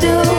do.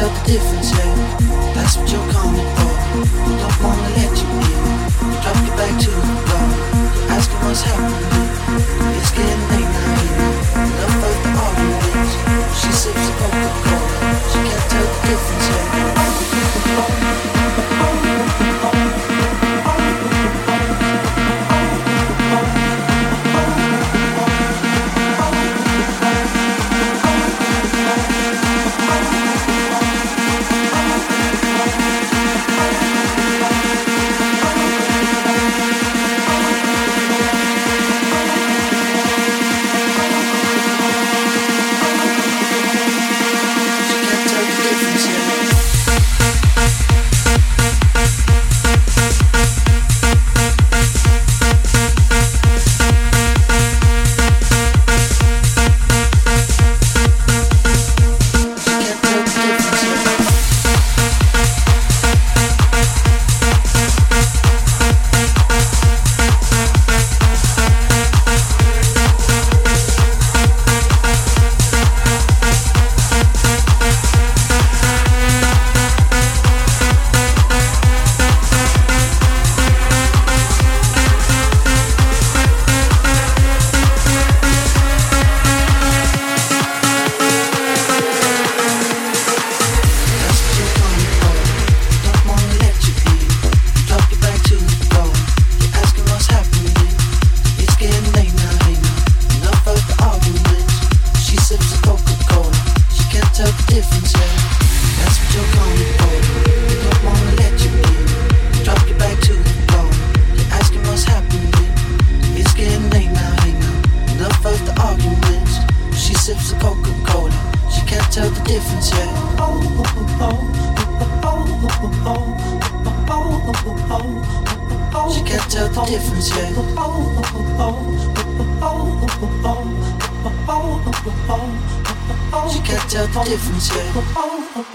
Tell the difference, yeah. That's what you're coming for. Don't wanna let you in. You drop your back to the floor. You're asking what's happening. It's getting late now, hey now. Enough of the arguments. She sips a Coca-Cola. She can't tell the difference,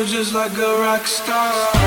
Feel just like a rock star.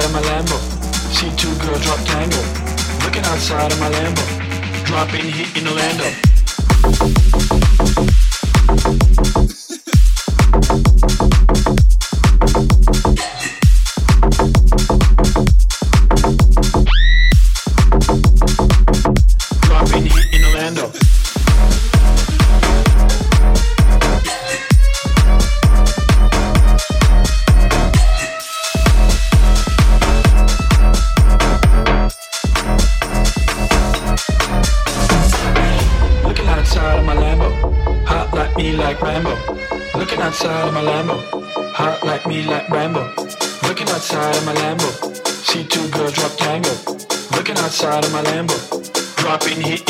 outside of my Lambo. See two girls drop tango. Looking outside of my Lambo. Dropping heat in Orlando. outside of my Lambo, hot like me like Rambo. Looking outside of my Lambo, see two girls drop tango. Looking outside of my Lambo, dropping hit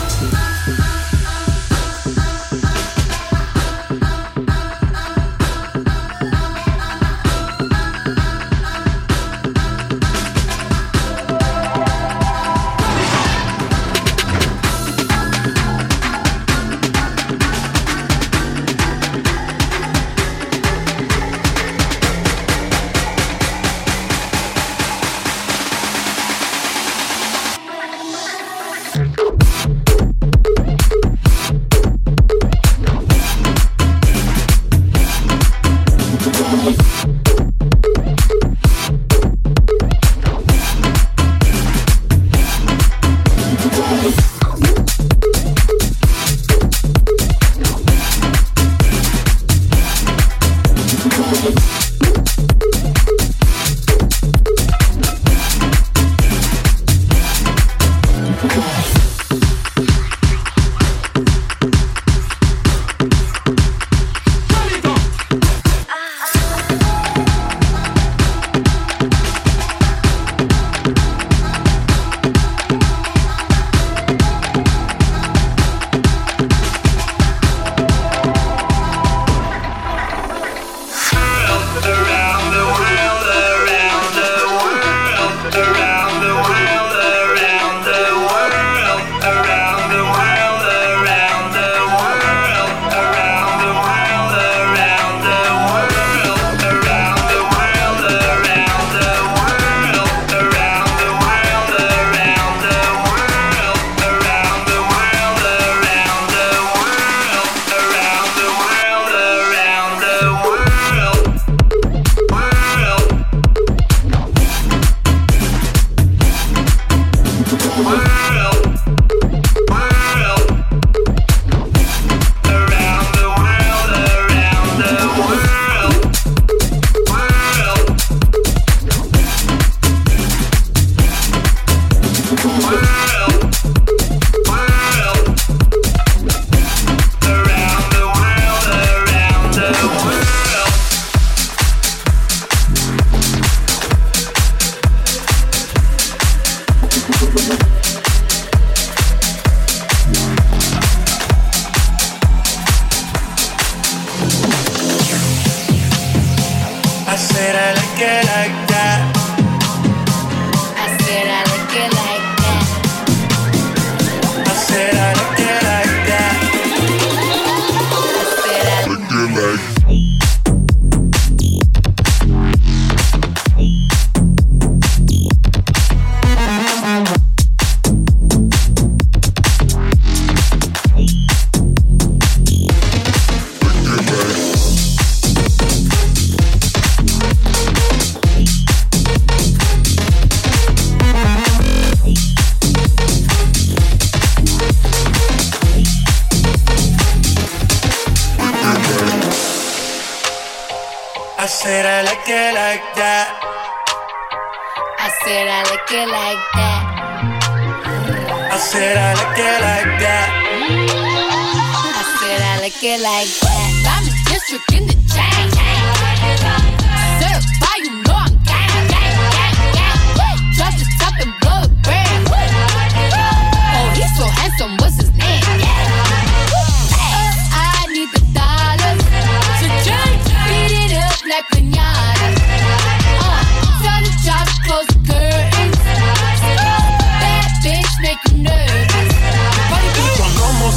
I'm a district in the chain.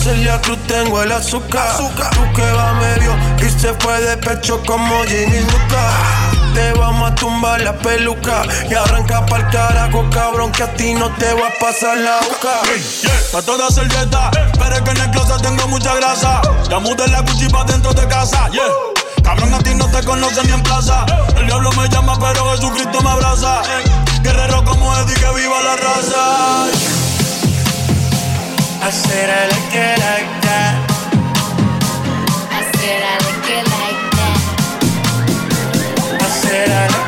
Celia Cruz tengo el azúcar. Tú que va medio y se fue de pecho como Ginny Luca. Te vamos a tumbar la peluca y arranca pa'l carajo, cabrón, que a ti no te va a pasar la boca. Pa' toda servieta, pero es que en el closet tengo mucha grasa. Ya mudé la Gucci pa' dentro de casa, yeah. Cabrón, a ti no te conocen ni en plaza. El diablo me llama, pero Jesucristo me abraza. Guerrero como Eddie, que viva la raza. I said I like it like that. I said I like it like that. I said I like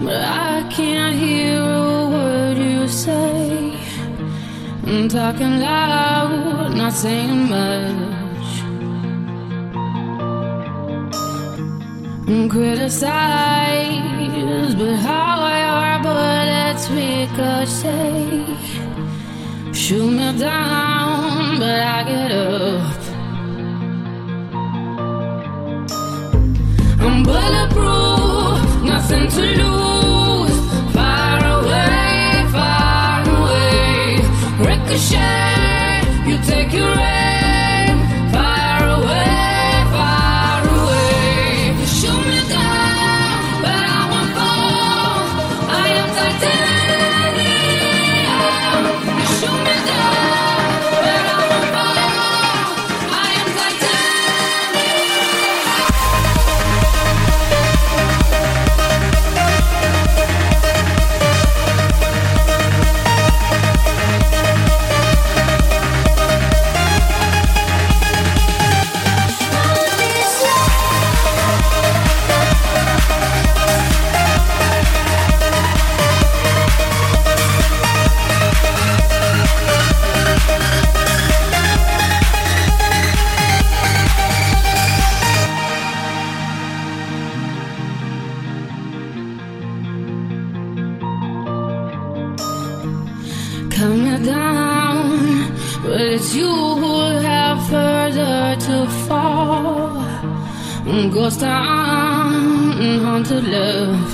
But I can't hear a word you say. I'm talking loud, not saying much. I'm criticized, but how your bullets ricochet. Shoot me down, but I get up. I'm bulletproof nothing to lose. Away, away. Ricochet, you take your. lost on haunted love.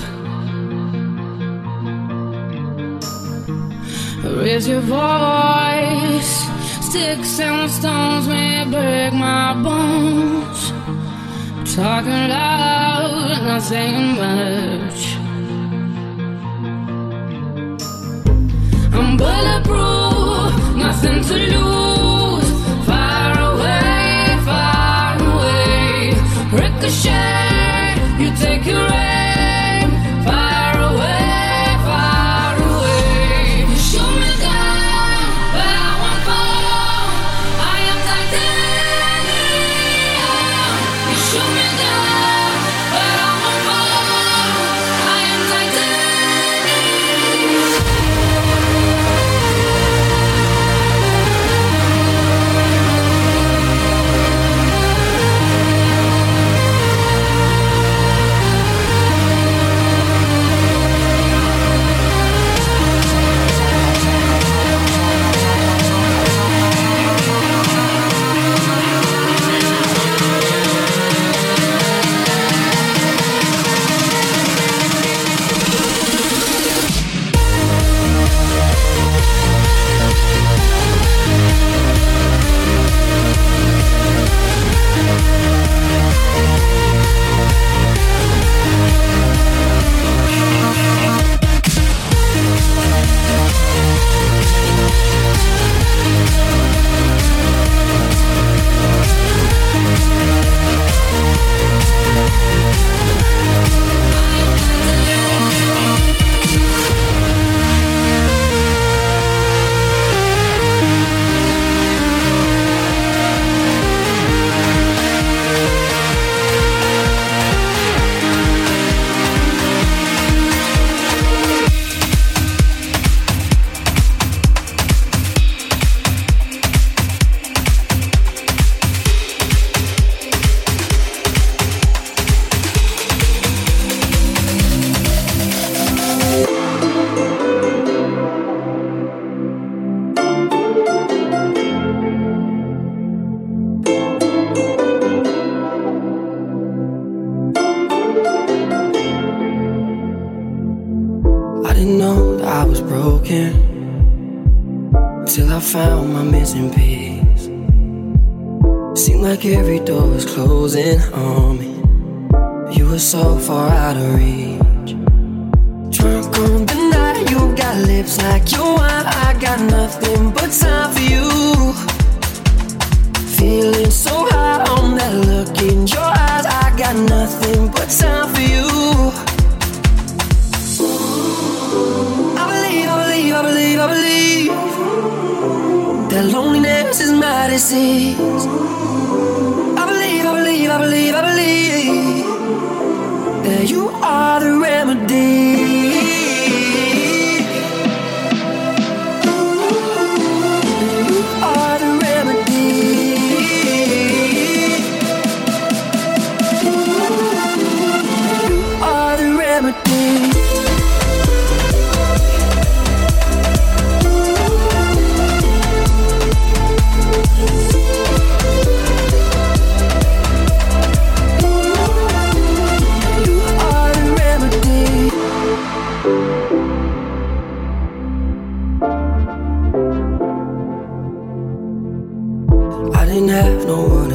Raise your voice. Sticks and stones may break my bones. Talking loud, not saying much. I'm bulletproof, nothing to lose. the you take your rest.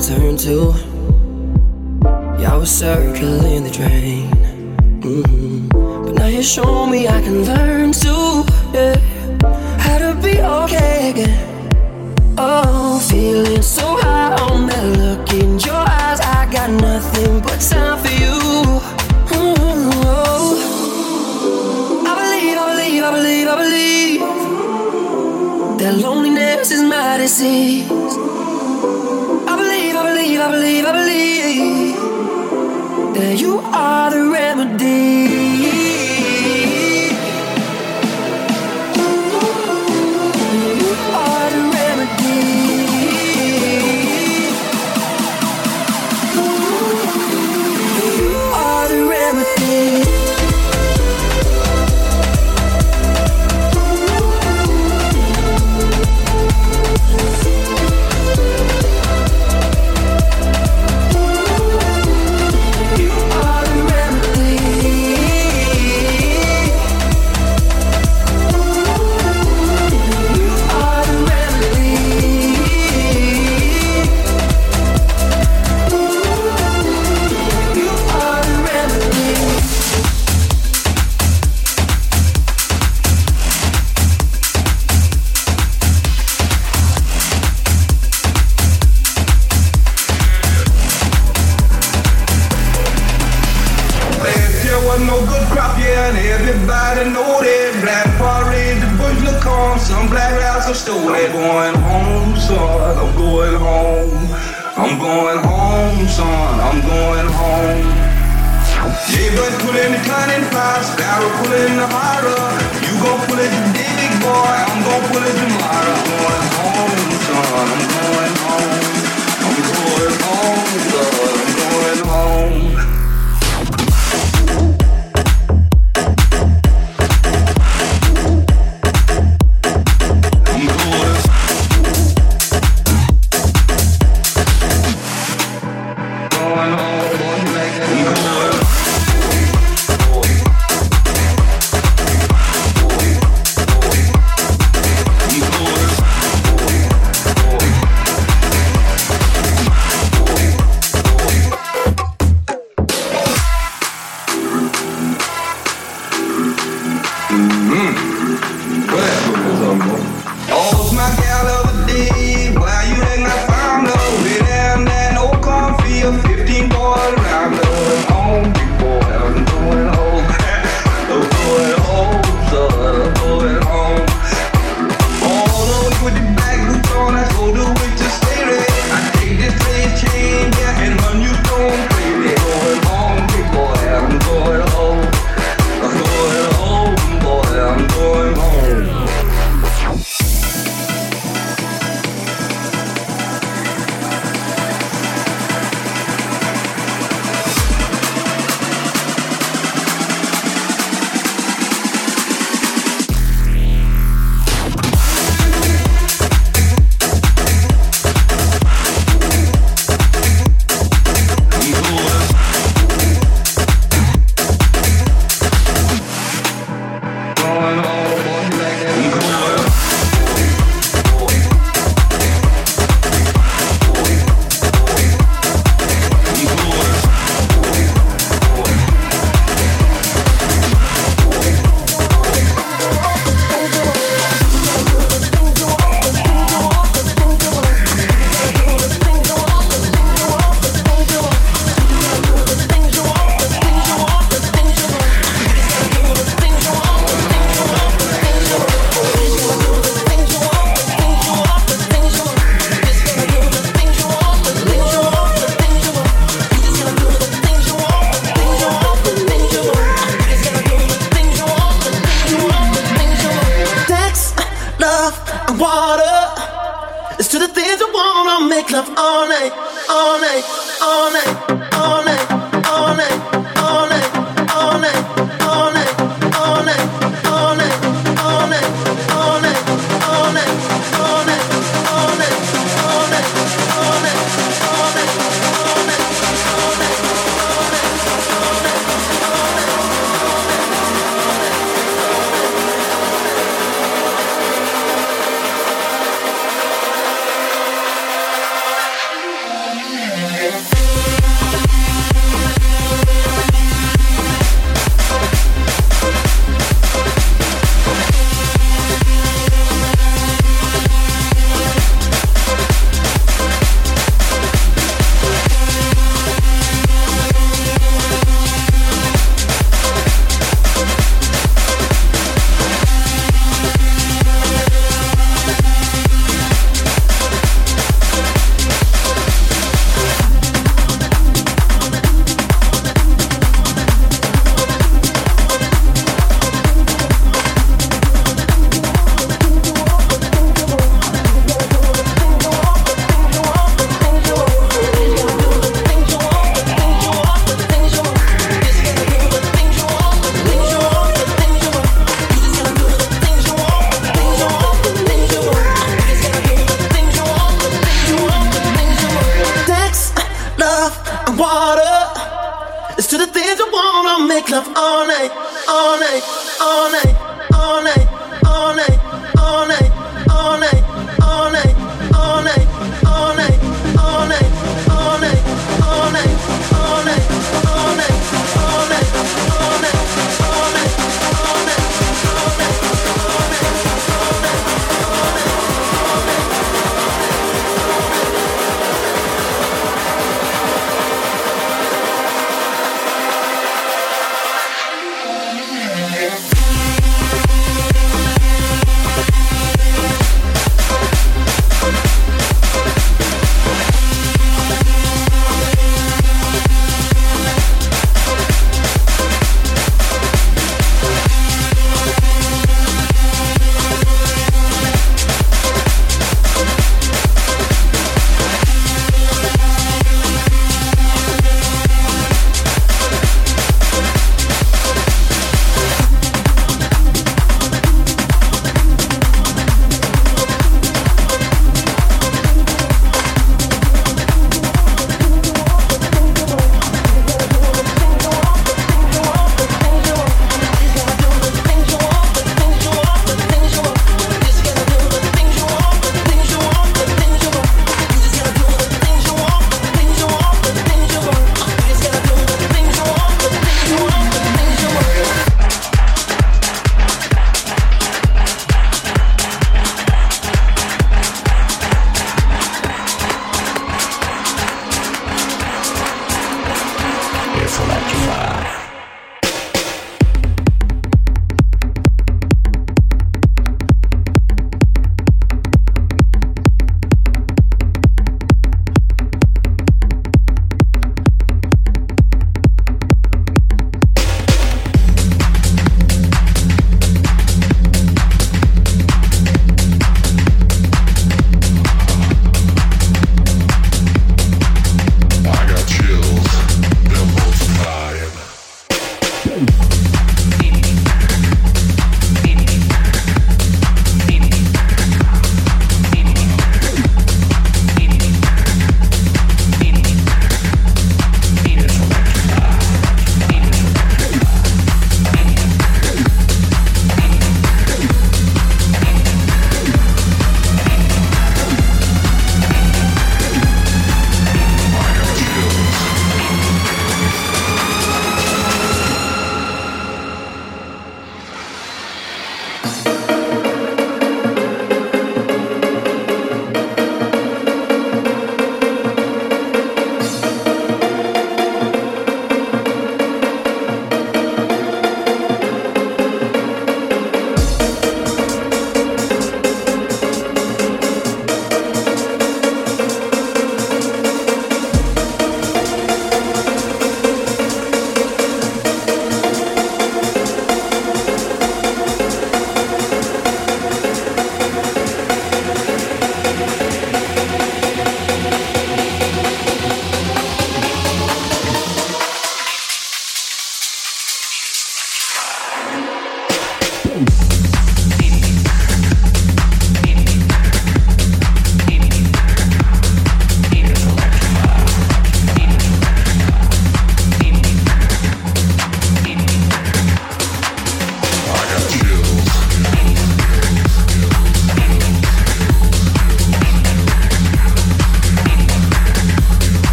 turn to. Yeah, I was circling the drain. Mm-hmm. But now you show me I can learn to, yeah, how to be okay again. Oh, feeling so high on that look in your eyes. I got nothing but time for you. Mm-hmm. Oh. I believe, I believe, I believe, I believe that loneliness is my disease believe, I believe, I believe that you are the remedy. I'm going home, son, I'm going home. Yeah, but pullin' the cunning fast, barrel pullin' the harder. You gon' pull it today, big boy, I'm gon' pull it tomorrow. I'm going home, son, I'm going home. I'm going home, son, I'm going home.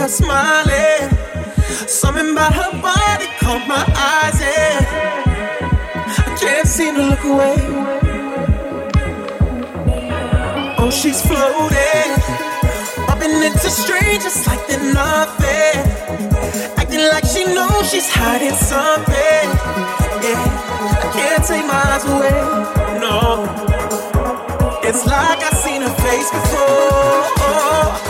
Her smiling. Something about her body caught my eyes, yeah. I can't seem to look away. Oh, she's floating, bumping into strangers like they're nothing. Acting like she knows she's hiding something. Yeah, I can't take my eyes away. No, it's like I've seen her face before.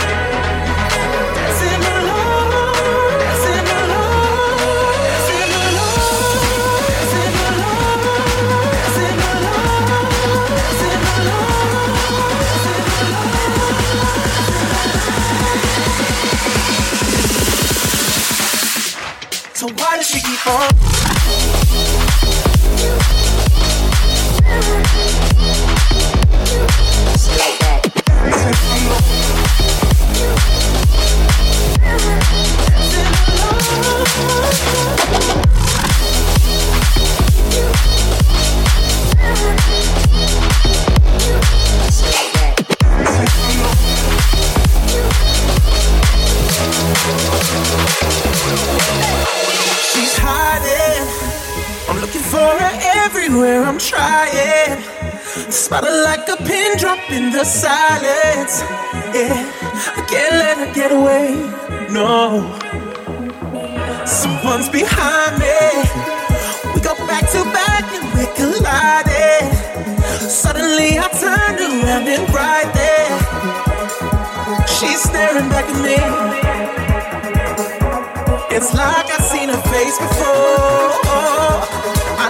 why everywhere. I'm trying. Spot her like a pin drop in the silence. Yeah, I can't let her get away. No, someone's behind me. We go back to back and we collided. Suddenly I turned around and right there, she's staring back at me. It's like I've seen her face before.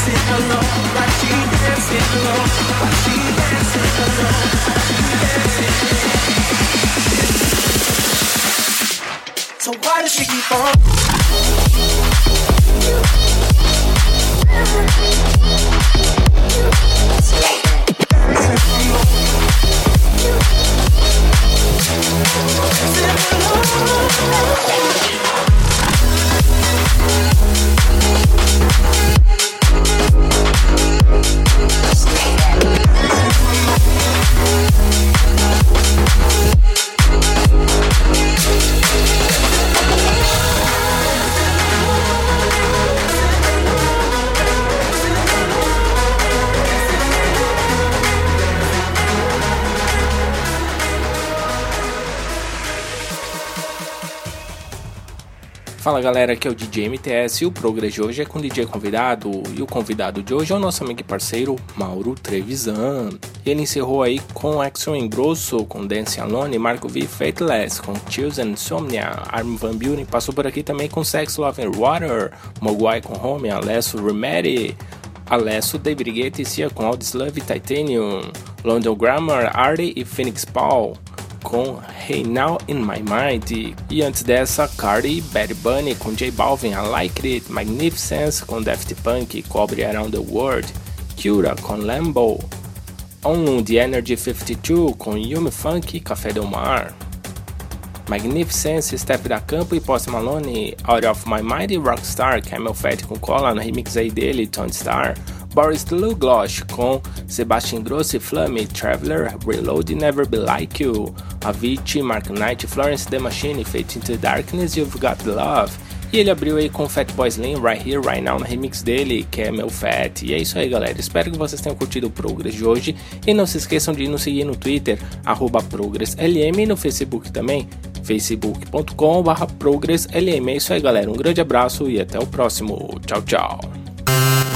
dancing alone? She dancing alone? Dancing alone? So why does she keep on? Thank Fala galera, aqui é o DJ MTS e o Progress de hoje é com o DJ convidado. E o convidado de hoje é o nosso amigo e parceiro Mauro Trevisan. Ele encerrou aí com Action Engrosso, com Dance Alone, Marco V Faithless, com Chills and Insomnia, Arm Van Buren passou por aqui também com Sex, Love and Water, Mogwai com Home, Alesso Remedy, Alesso, David Guetta e Cia com This Love Titanium, London Grammar, Artie e Phoenix Paul com Hey Now In My Mind. E antes dessa, Cardi Bad Bunny com J Balvin, I Like It, Magnificence com Daft Punk, Cobre Around the World, Cura com Lambo, On The Energy 52 com Yumi Funk e Café Del Mar. Magnificence, Step da Campo e Post Malone, Out of My Mind e Rockstar, Camel Fat com Cola no remix aí dele, Tony Star, Boris Luglosh com Sebastian Grosso e Flame, Traveler, Reload Never Be Like You, Avicii, Mark Knight, Florence The Machine, Fate Into Darkness, You've Got Love. E ele abriu aí com Fatboy Slim, Right Here, Right Now, no remix dele, que é meu Fat. E é isso aí, galera. Espero que vocês tenham curtido o Progress de hoje. E não se esqueçam de nos seguir no Twitter, ProgressLM, e no Facebook também, facebook.com.br ProgressLM. É isso aí, galera. Um grande abraço e até o próximo. Tchau, tchau.